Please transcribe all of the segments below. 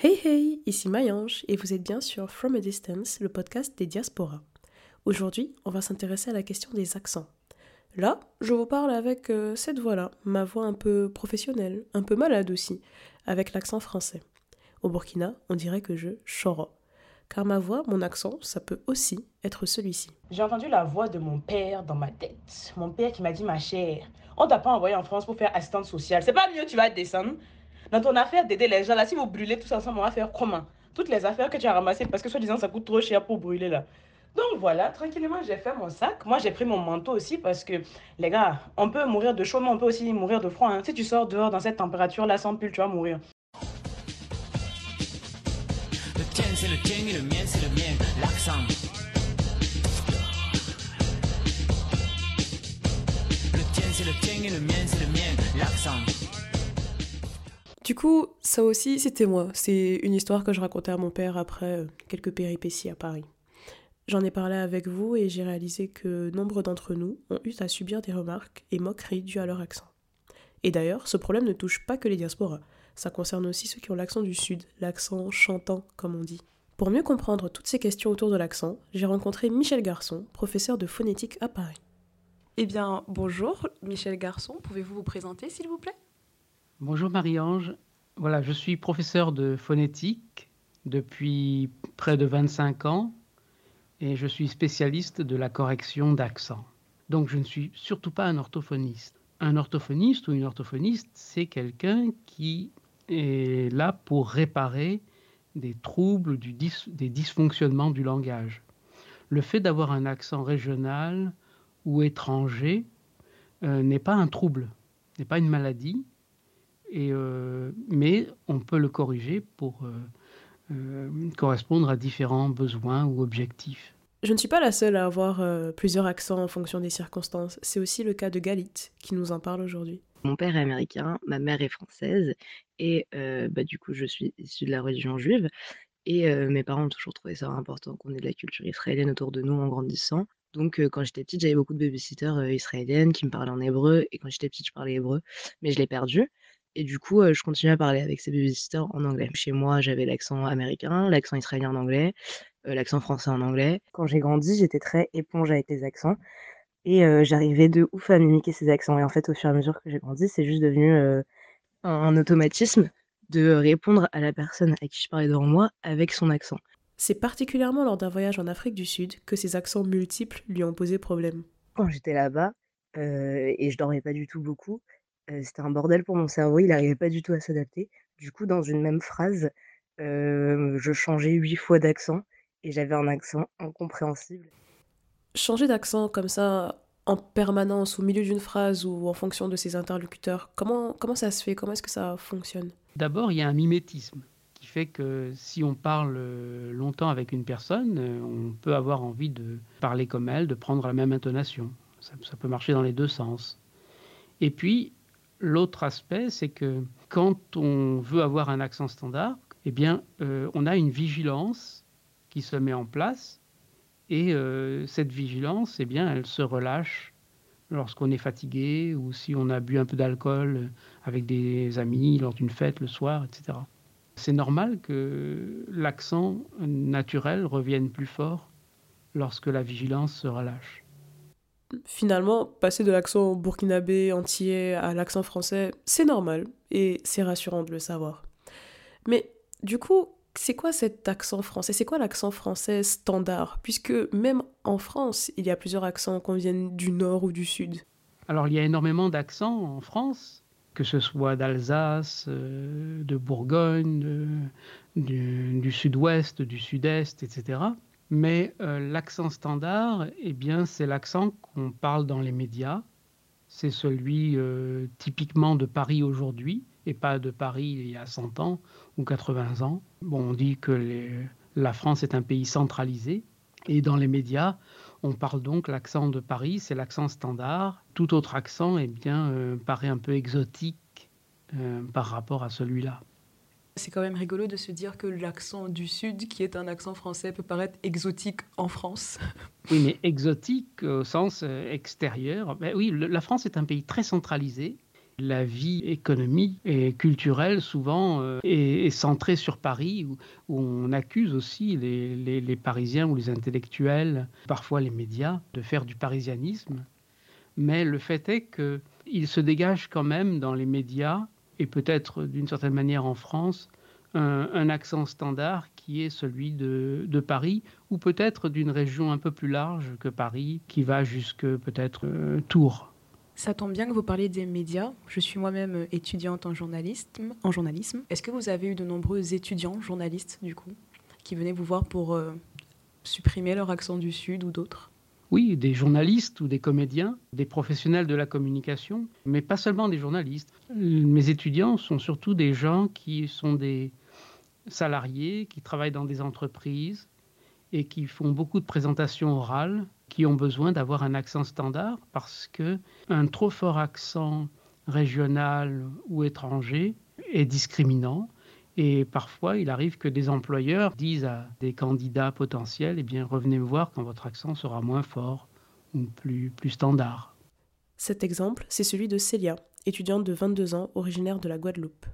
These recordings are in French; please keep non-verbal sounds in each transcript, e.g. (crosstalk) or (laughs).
Hey hey, ici Mayange et vous êtes bien sur From a Distance, le podcast des diasporas. Aujourd'hui, on va s'intéresser à la question des accents. Là, je vous parle avec euh, cette voix-là, ma voix un peu professionnelle, un peu malade aussi, avec l'accent français. Au Burkina, on dirait que je choro. Car ma voix, mon accent, ça peut aussi être celui-ci. J'ai entendu la voix de mon père dans ma tête. Mon père qui m'a dit, ma chère, on t'a pas envoyé en France pour faire assistante sociale. C'est pas mieux, tu vas descendre dans ton affaire d'aider les gens. Là, si vous brûlez tous ensemble, on va faire comment? Toutes les affaires que tu as ramassées parce que soi-disant ça coûte trop cher pour brûler là. Donc voilà, tranquillement, j'ai fait mon sac. Moi, j'ai pris mon manteau aussi parce que, les gars, on peut mourir de chaud, mais on peut aussi mourir de froid. hein. Si tu sors dehors dans cette température-là sans pull, tu vas mourir. Le tien c'est le tien et le mien c'est le mien, l'accent. Le tien c'est le tien et le mien c'est le mien, l'accent. Du coup, ça aussi, c'était moi. C'est une histoire que je racontais à mon père après euh, quelques péripéties à Paris. J'en ai parlé avec vous et j'ai réalisé que nombre d'entre nous ont eu à subir des remarques et moqueries dues à leur accent. Et d'ailleurs, ce problème ne touche pas que les diasporas. Ça concerne aussi ceux qui ont l'accent du Sud, l'accent chantant, comme on dit. Pour mieux comprendre toutes ces questions autour de l'accent, j'ai rencontré Michel Garçon, professeur de phonétique à Paris. Eh bien, bonjour, Michel Garçon, pouvez-vous vous présenter, s'il vous plaît? Bonjour Marie-Ange. Voilà, je suis professeur de phonétique depuis près de 25 ans et je suis spécialiste de la correction d'accent. Donc je ne suis surtout pas un orthophoniste. Un orthophoniste ou une orthophoniste, c'est quelqu'un qui est là pour réparer des troubles, des dysfonctionnements du langage. Le fait d'avoir un accent régional ou étranger euh, n'est pas un trouble, n'est pas une maladie, et, euh, mais on peut le corriger pour euh, euh, correspondre à différents besoins ou objectifs. Je ne suis pas la seule à avoir euh, plusieurs accents en fonction des circonstances. C'est aussi le cas de Galit, qui nous en parle aujourd'hui. Mon père est américain, ma mère est française et euh, bah, du coup je suis issue de la religion juive et euh, mes parents ont toujours trouvé ça important qu'on ait de la culture israélienne autour de nous en grandissant. Donc euh, quand j'étais petite, j'avais beaucoup de babysitters euh, israéliennes qui me parlaient en hébreu et quand j'étais petite, je parlais hébreu, mais je l'ai perdu. Et du coup, euh, je continuais à parler avec ces babysitters en anglais. Chez moi, j'avais l'accent américain, l'accent israélien en anglais, euh, l'accent français en anglais. Quand j'ai grandi, j'étais très éponge avec les accents. Et euh, j'arrivais de ouf à mimiquer ces accents. Et en fait, au fur et à mesure que j'ai grandi, c'est juste devenu un, un automatisme de répondre à la personne à qui je parlais devant moi avec son accent. C'est particulièrement lors d'un voyage en Afrique du Sud que ces accents multiples lui ont posé problème. Quand j'étais là-bas, et je dormais pas du tout beaucoup, euh, c'était un bordel pour mon cerveau, il n'arrivait pas du tout à s'adapter. Du coup, dans une même phrase, euh, je changeais huit fois d'accent et j'avais un accent incompréhensible. Changer d'accent comme ça en permanence au milieu d'une phrase ou en fonction de ses interlocuteurs, comment, comment ça se fait? Comment est-ce que ça fonctionne? D'abord, il y a un mimétisme qui fait que si on parle longtemps avec une personne, on peut avoir envie de parler comme elle, de prendre la même intonation. Ça, ça peut marcher dans les deux sens. Et puis, l'autre aspect, c'est que quand on veut avoir un accent standard, eh bien, euh, on a une vigilance qui se met en place et euh, cette vigilance, eh bien, elle se relâche lorsqu'on est fatigué ou si on a bu un peu d'alcool avec des amis lors d'une fête le soir, etc. C'est normal que l'accent naturel revienne plus fort lorsque la vigilance se relâche. Finalement, passer de l'accent burkinabé entier à l'accent français, c'est normal et c'est rassurant de le savoir. Mais du coup, c'est quoi cet accent français? C'est quoi l'accent français standard? Puisque même en France, il y a plusieurs accents qu'on vienne du nord ou du sud. Alors il y a énormément d'accents en France, que ce soit d'Alsace, euh, de Bourgogne, du sud-ouest, du sud-est, etc. Mais euh, l'accent standard, eh bien, c'est l'accent qu'on parle dans les médias. C'est celui euh, typiquement de Paris aujourd'hui et pas de Paris il y a 100 ans ou 80 ans. Bon, on dit que la France est un pays centralisé et dans les médias, on parle donc l'accent de Paris, c'est l'accent standard. Tout autre accent, eh bien, euh, paraît un peu exotique par rapport à celui-là. C'est quand même rigolo de se dire que l'accent du Sud, qui est un accent français, peut paraître exotique en France. Oui, mais exotique au sens euh, extérieur. Ben oui, la France est un pays très centralisé La vie économique et culturelle, souvent, euh, est, centrée sur Paris, où, on accuse aussi les, les, Parisiens ou les intellectuels, parfois les médias, de faire du parisianisme. Mais le fait est qu'il se dégage quand même dans les médias, et peut-être d'une certaine manière en France, un, accent standard qui est celui de, Paris, ou peut-être d'une région un peu plus large que Paris, qui va jusque peut-être euh, Tours. Ça tombe bien que vous parliez des médias. Je suis moi-même étudiante en journalisme. En journalisme. Est-ce que vous avez eu de nombreux étudiants journalistes, du coup, qui venaient vous voir pour euh, supprimer leur accent du Sud ou d'autres? Oui, des journalistes ou des comédiens, des professionnels de la communication, mais pas seulement des journalistes. Mes étudiants sont surtout des gens qui sont des salariés, qui travaillent dans des entreprises et qui font beaucoup de présentations orales, qui ont besoin d'avoir un accent standard parce que un trop fort accent régional ou étranger est discriminant et parfois, il arrive que des employeurs disent à des candidats potentiels, eh bien, revenez me voir quand votre accent sera moins fort ou plus, plus standard. Cet exemple, c'est celui de Célia, étudiante de 22 ans, originaire de la Guadeloupe.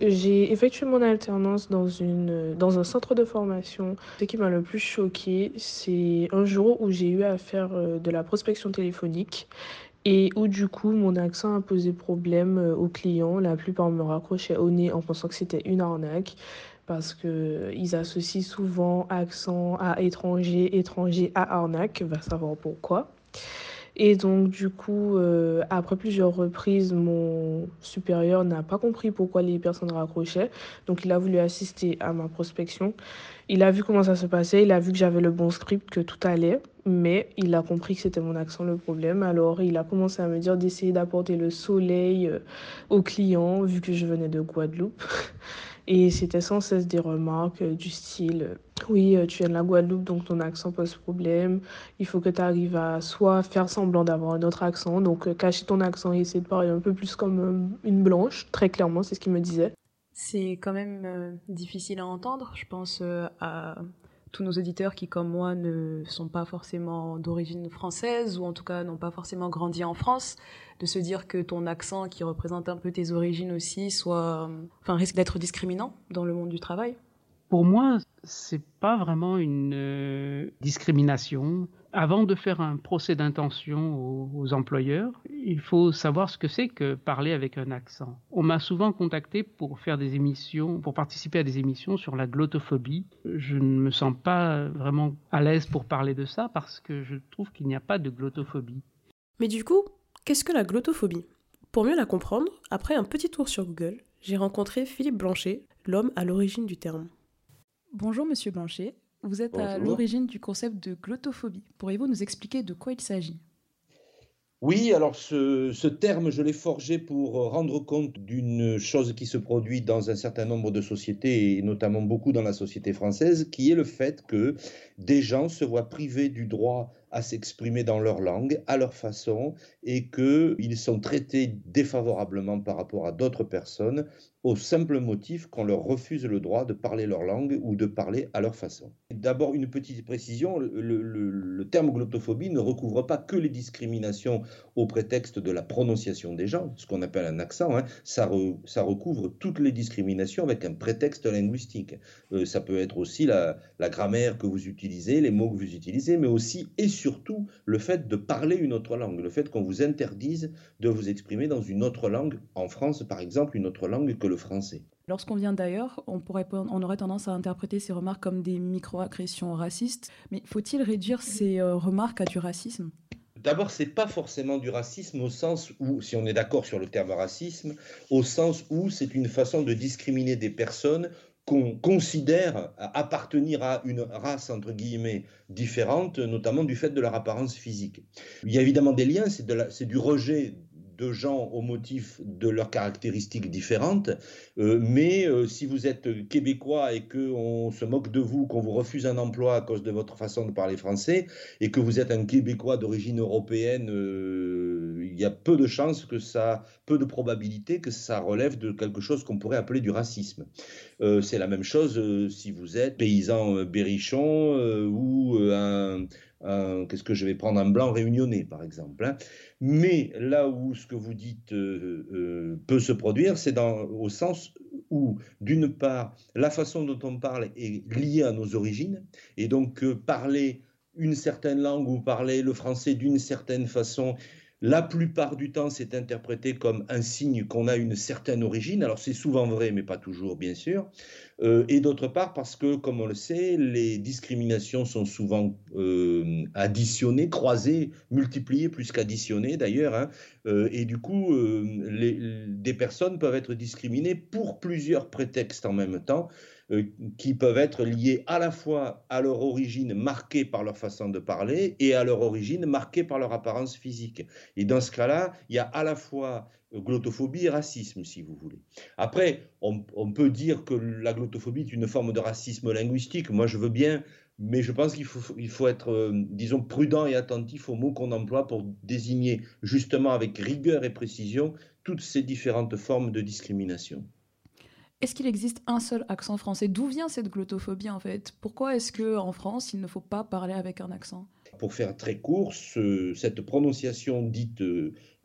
J'ai effectué mon alternance dans, une, dans un centre de formation. Ce qui m'a le plus choqué, c'est un jour où j'ai eu à faire euh, de la prospection téléphonique et où du coup mon accent a posé problème euh, aux clients. La plupart me raccrochaient au nez en pensant que c'était une arnaque parce qu'ils associent souvent accent à étranger, étranger à arnaque, va savoir pourquoi. Et donc, du coup, euh, après plusieurs reprises, mon supérieur n'a pas compris pourquoi les personnes raccrochaient. Donc, il a voulu assister à ma prospection. Il a vu comment ça se passait, il a vu que j'avais le bon script, que tout allait, mais il a compris que c'était mon accent le problème. Alors, il a commencé à me dire d'essayer d'apporter le soleil euh, aux clients, vu que je venais de Guadeloupe. (laughs) Et c'était sans cesse des remarques euh, du style euh, Oui, euh, tu viens de la Guadeloupe, donc ton accent pose problème. Il faut que tu arrives à soit faire semblant d'avoir un autre accent, donc cacher ton accent et essayer de parler un peu plus comme une blanche, très clairement, c'est ce qu'il me disait. C'est quand même difficile à entendre. Je pense à tous nos auditeurs qui, comme moi, ne sont pas forcément d'origine française ou en tout cas n'ont pas forcément grandi en France, de se dire que ton accent qui représente un peu tes origines aussi soit, enfin, risque d'être discriminant dans le monde du travail? Pour moi, c'est pas vraiment une euh, discrimination. Avant de faire un procès d'intention aux, aux, employeurs, il faut savoir ce que c'est que parler avec un accent. On m'a souvent contacté pour faire des émissions, pour participer à des émissions sur la glottophobie. Je ne me sens pas vraiment à l'aise pour parler de ça parce que je trouve qu'il n'y a pas de glottophobie. Mais du coup, qu'est-ce que la glottophobie Pour mieux la comprendre, après un petit tour sur Google, j'ai rencontré Philippe Blanchet, l'homme à l'origine du terme. Bonjour Monsieur Blanchet, vous êtes Bonjour. à l'origine du concept de glottophobie. Pourriez-vous nous expliquer de quoi il s'agit? Oui, alors ce, ce, terme, je l'ai forgé pour rendre compte d'une chose qui se produit dans un certain nombre de sociétés, et notamment beaucoup dans la société française, qui est le fait que des gens se voient privés du droit à s'exprimer dans leur langue, à leur façon, et qu'ils sont traités défavorablement par rapport à d'autres personnes au simple motif qu'on leur refuse le droit de parler leur langue ou de parler à leur façon. D'abord, une petite précision, le, terme glottophobie ne recouvre pas que les discriminations au prétexte de la prononciation des gens, ce qu'on appelle un accent, hein. ça, re, ça, recouvre toutes les discriminations avec un prétexte linguistique. Euh, ça peut être aussi la, grammaire que vous utilisez, les mots que vous utilisez, mais aussi et le fait de parler une autre langue, le fait qu'on vous interdise de vous exprimer dans une autre langue, en France par exemple, une autre langue que le français. Lorsqu'on vient d'ailleurs, on, pourrait, on aurait tendance à interpréter ces remarques comme des microagressions racistes, mais faut-il réduire ces euh, remarques à du racisme? D'abord, c'est pas forcément du racisme au sens où, si on est d'accord sur le terme racisme, au sens où c'est une façon de discriminer des personnes qu'on considère appartenir à une race entre guillemets différente, notamment du fait de leur apparence physique. Il y a évidemment des liens, c'est du rejet de gens au motif de leurs caractéristiques différentes, euh, mais euh, si vous êtes québécois et qu'on se moque de vous, qu'on vous refuse un emploi à cause de votre façon de parler français, et que vous êtes un québécois d'origine européenne, euh, il y a peu de chances que ça, peu de probabilité que ça relève de quelque chose qu'on pourrait appeler du racisme. C'est la même chose si vous êtes paysan berrichon ou un qu'est-ce que je vais prendre un blanc réunionnais, par exemple. Hein. Mais là où ce que vous dites euh, euh, peut se produire, c'est au sens où, d'une part, la façon dont on parle est liée à nos origines, et donc parler une certaine langue ou parler le français d'une certaine façon la plupart du temps, c'est interprété comme un signe qu'on a une certaine origine. Alors c'est souvent vrai, mais pas toujours, bien sûr. Euh, et d'autre part, parce que, comme on le sait, les discriminations sont souvent euh, additionnées, croisées, multipliées plus qu'additionnées d'ailleurs. Hein. Euh, et du coup, des personnes peuvent être discriminées pour plusieurs prétextes en même temps. Qui peuvent être liés à la fois à leur origine marquée par leur façon de parler et à leur origine marquée par leur apparence physique. Et dans ce cas-là, il y a à la fois glottophobie et racisme, si vous voulez. Après, on, peut dire que la glottophobie est une forme de racisme linguistique. Moi, je veux bien, mais je pense qu'il faut, il faut être, euh, disons, prudent et attentif aux mots qu'on emploie pour désigner justement avec rigueur et précision toutes ces différentes formes de discrimination. Est-ce qu'il existe un seul accent français? D'où vient cette glottophobie en fait? Pourquoi est-ce que en France il ne faut pas parler avec un accent? Pour faire très court, cette prononciation dite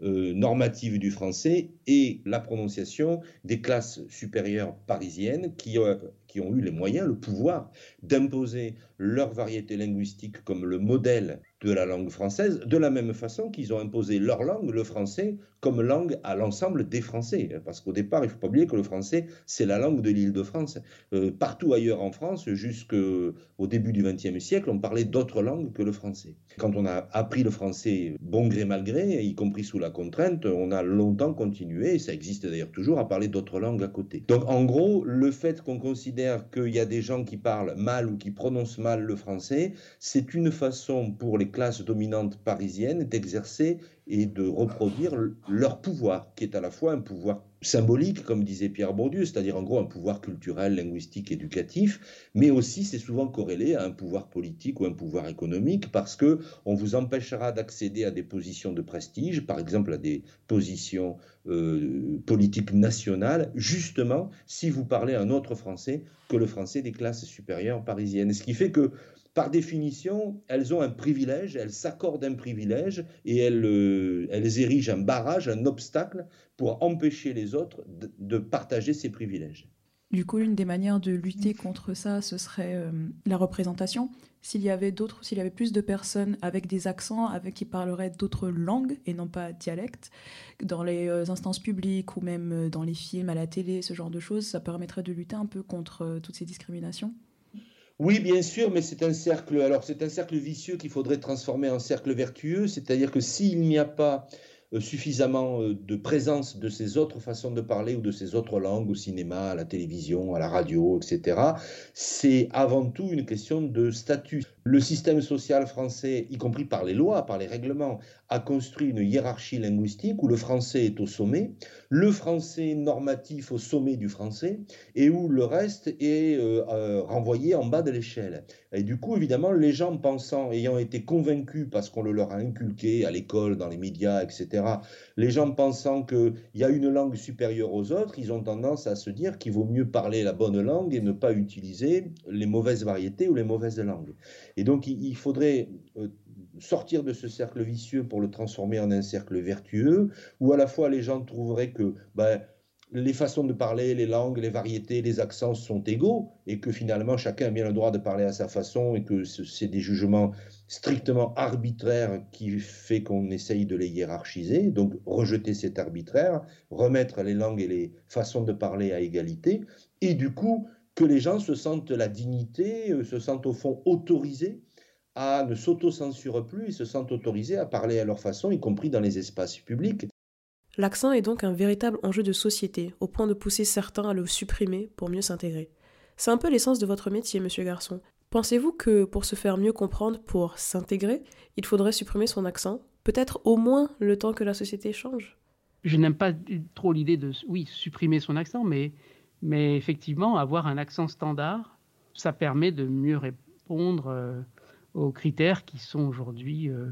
euh, normative du français et la prononciation des classes supérieures parisiennes qui, euh, qui ont eu les moyens, le pouvoir d'imposer leur variété linguistique comme le modèle de la langue française, de la même façon qu'ils ont imposé leur langue, le français, comme langue à l'ensemble des Français. Parce qu'au départ, il ne faut pas oublier que le français, c'est la langue de l'île de France. Euh, partout ailleurs en France, jusqu'au début du XXe siècle, on parlait d'autres langues que le français. Quand on a appris le français bon gré mal gré, y compris sous la contrainte, on a longtemps continué, et ça existe d'ailleurs toujours, à parler d'autres langues à côté. Donc en gros, le fait qu'on considère qu'il y a des gens qui parlent mal ou qui prononcent mal le français, c'est une façon pour les classes dominantes parisiennes d'exercer et de reproduire leur pouvoir, qui est à la fois un pouvoir symbolique, comme disait Pierre Bourdieu, c'est-à-dire en gros un pouvoir culturel, linguistique, éducatif, mais aussi c'est souvent corrélé à un pouvoir politique ou un pouvoir économique parce que on vous empêchera d'accéder à des positions de prestige, par exemple à des positions euh, politiques nationales, justement si vous parlez un autre français que le français des classes supérieures parisiennes. Ce qui fait que par définition, elles ont un privilège, elles s'accordent un privilège et elles, euh, érigent un barrage, un obstacle pour empêcher les autres de, partager ces privilèges. Du coup, une des manières de lutter contre ça, ce serait euh, la représentation. S'il y avait d'autres, s'il y avait plus de personnes avec des accents, avec qui parleraient d'autres langues et non pas dialectes, dans les euh, instances publiques ou même dans les films, à la télé, ce genre de choses, ça permettrait de lutter un peu contre toutes ces discriminations? Oui, bien sûr, mais c'est un cercle. Alors, c'est un cercle vicieux qu'il faudrait transformer en cercle vertueux, c'est-à-dire que s'il n'y a pas euh, suffisamment euh, de présence de ces autres façons de parler ou de ces autres langues au cinéma, à la télévision, à la radio, etc., c'est avant tout une question de statut. Le système social français, y compris par les lois, par les règlements, a construit une hiérarchie linguistique où le français est au sommet, le français normatif au sommet du français, et où le reste est euh, euh, renvoyé en bas de l'échelle. Et du coup, évidemment, les gens pensant, ayant été convaincus parce qu'on le leur a inculqué à l'école, dans les médias, etc., les gens pensant qu'il y a une langue supérieure aux autres, ils ont tendance à se dire qu'il vaut mieux parler la bonne langue et ne pas utiliser les mauvaises variétés ou les mauvaises langues. Et donc, il faudrait euh, sortir de ce cercle vicieux pour le transformer en un cercle vertueux, où à la fois les gens trouveraient que ben, les façons de parler, les langues, les variétés, les accents sont égaux, et que finalement chacun a bien le droit de parler à sa façon, et que c'est des jugements strictement arbitraires qui fait qu'on essaye de les hiérarchiser, donc rejeter cet arbitraire, remettre les langues et les façons de parler à égalité, et du coup que les gens se sentent la dignité, euh, se sentent au fond autorisés à ne s'auto-censurent plus et se sentent autorisés à parler à leur façon, y compris dans les espaces publics. L'accent est donc un véritable enjeu de société, au point de pousser certains à le supprimer pour mieux s'intégrer. C'est un peu l'essence de votre métier, monsieur Garçon. Pensez-vous que pour se faire mieux comprendre, pour s'intégrer, il faudrait supprimer son accent Peut-être au moins le temps que la société change? Je n'aime pas trop l'idée de, oui, supprimer son accent, mais, mais effectivement, avoir un accent standard, ça permet de mieux répondre euh, aux critères qui sont aujourd'hui euh,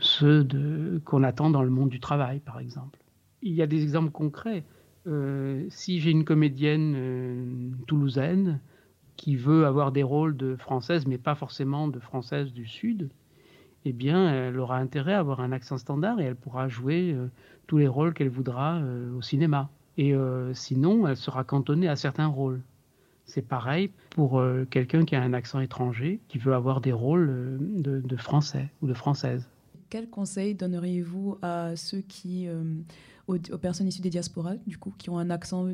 ceux qu'on attend dans le monde du travail, par exemple. Il y a des exemples concrets. Euh, si j'ai une comédienne toulousaine qui veut avoir des rôles de française, mais pas forcément de française du Sud, eh bien, elle aura intérêt à avoir un accent standard et elle pourra jouer tous les rôles qu'elle voudra au cinéma. Et euh, sinon, elle sera cantonnée à certains rôles. C'est pareil pour quelqu'un qui a un accent étranger, qui veut avoir des rôles de, de français ou de française. Quel conseil donneriez-vous à ceux qui, aux, personnes issues des diasporas, du coup, qui ont un accent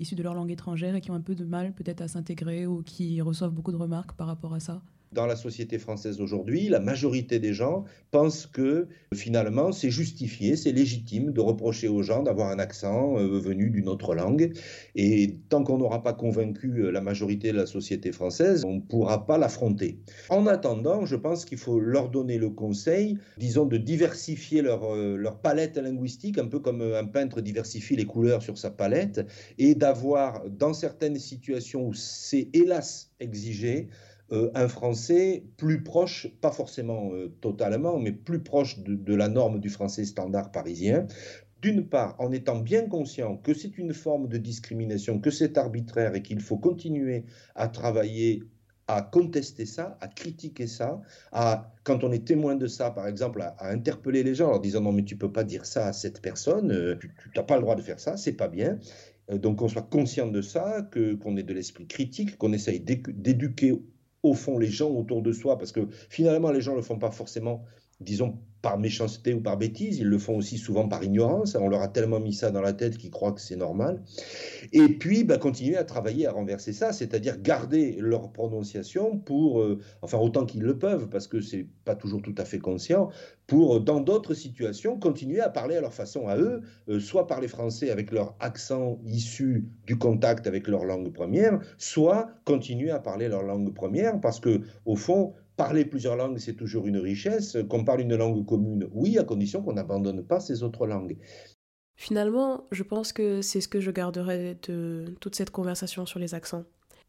issu de leur langue étrangère et qui ont un peu de mal peut-être à s'intégrer ou qui reçoivent beaucoup de remarques par rapport à ça? Dans la société française aujourd'hui, la majorité des gens pensent que finalement c'est justifié, c'est légitime de reprocher aux gens d'avoir un accent euh, venu d'une autre langue. Et tant qu'on n'aura pas convaincu euh, la majorité de la société française, on ne pourra pas l'affronter. En attendant, je pense qu'il faut leur donner le conseil, disons, de diversifier leur, euh, leur palette linguistique, un peu comme un peintre diversifie les couleurs sur sa palette, et d'avoir dans certaines situations où c'est hélas exigé, euh, un français plus proche, pas forcément euh, totalement, mais plus proche de, la norme du français standard parisien. D'une part, en étant bien conscient que c'est une forme de discrimination, que c'est arbitraire et qu'il faut continuer à travailler à contester ça, à critiquer ça, à, quand on est témoin de ça, par exemple, à, interpeller les gens en leur disant non mais tu peux pas dire ça à cette personne, euh, tu n'as pas le droit de faire ça, c'est pas bien. donc qu'on soit conscient de ça, que qu'on ait de l'esprit critique, qu'on essaye d'éduquer au fond les gens autour de soi, parce que finalement les gens ne le font pas forcément, disons, par méchanceté ou par bêtise, ils le font aussi souvent par ignorance. On leur a tellement mis ça dans la tête qu'ils croient que c'est normal. Et puis, bah, continuer à travailler à renverser ça, c'est-à-dire garder leur prononciation pour, euh, enfin autant qu'ils le peuvent, parce que c'est pas toujours tout à fait conscient, pour dans d'autres situations continuer à parler à leur façon à eux, euh, soit parler français avec leur accent issu du contact avec leur langue première, soit continuer à parler leur langue première, parce que au fond, Parler plusieurs langues, c'est toujours une richesse. Qu'on parle une langue commune, oui, à condition qu'on n'abandonne pas ces autres langues. Finalement, je pense que c'est ce que je garderai de toute cette conversation sur les accents.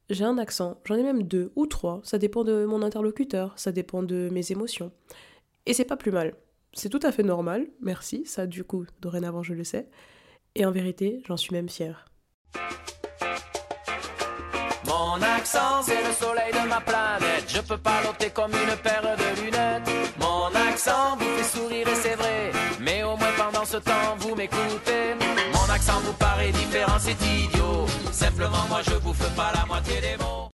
J'ai un accent, j'en ai même deux ou trois, ça dépend de mon interlocuteur, ça dépend de mes émotions. Et c'est pas plus mal. C'est tout à fait normal, merci, ça du coup, dorénavant je le sais. Et en vérité, j'en suis même fière. Mon accent, c'est le soleil de ma planète. Je peux pas comme une paire de lunettes. Mon accent vous fait sourire et c'est vrai. Mais au moins pendant ce temps, vous m'écoutez. Mon accent vous paraît différent, c'est idiot. Simplement, moi, je bouffe pas la moitié des mots.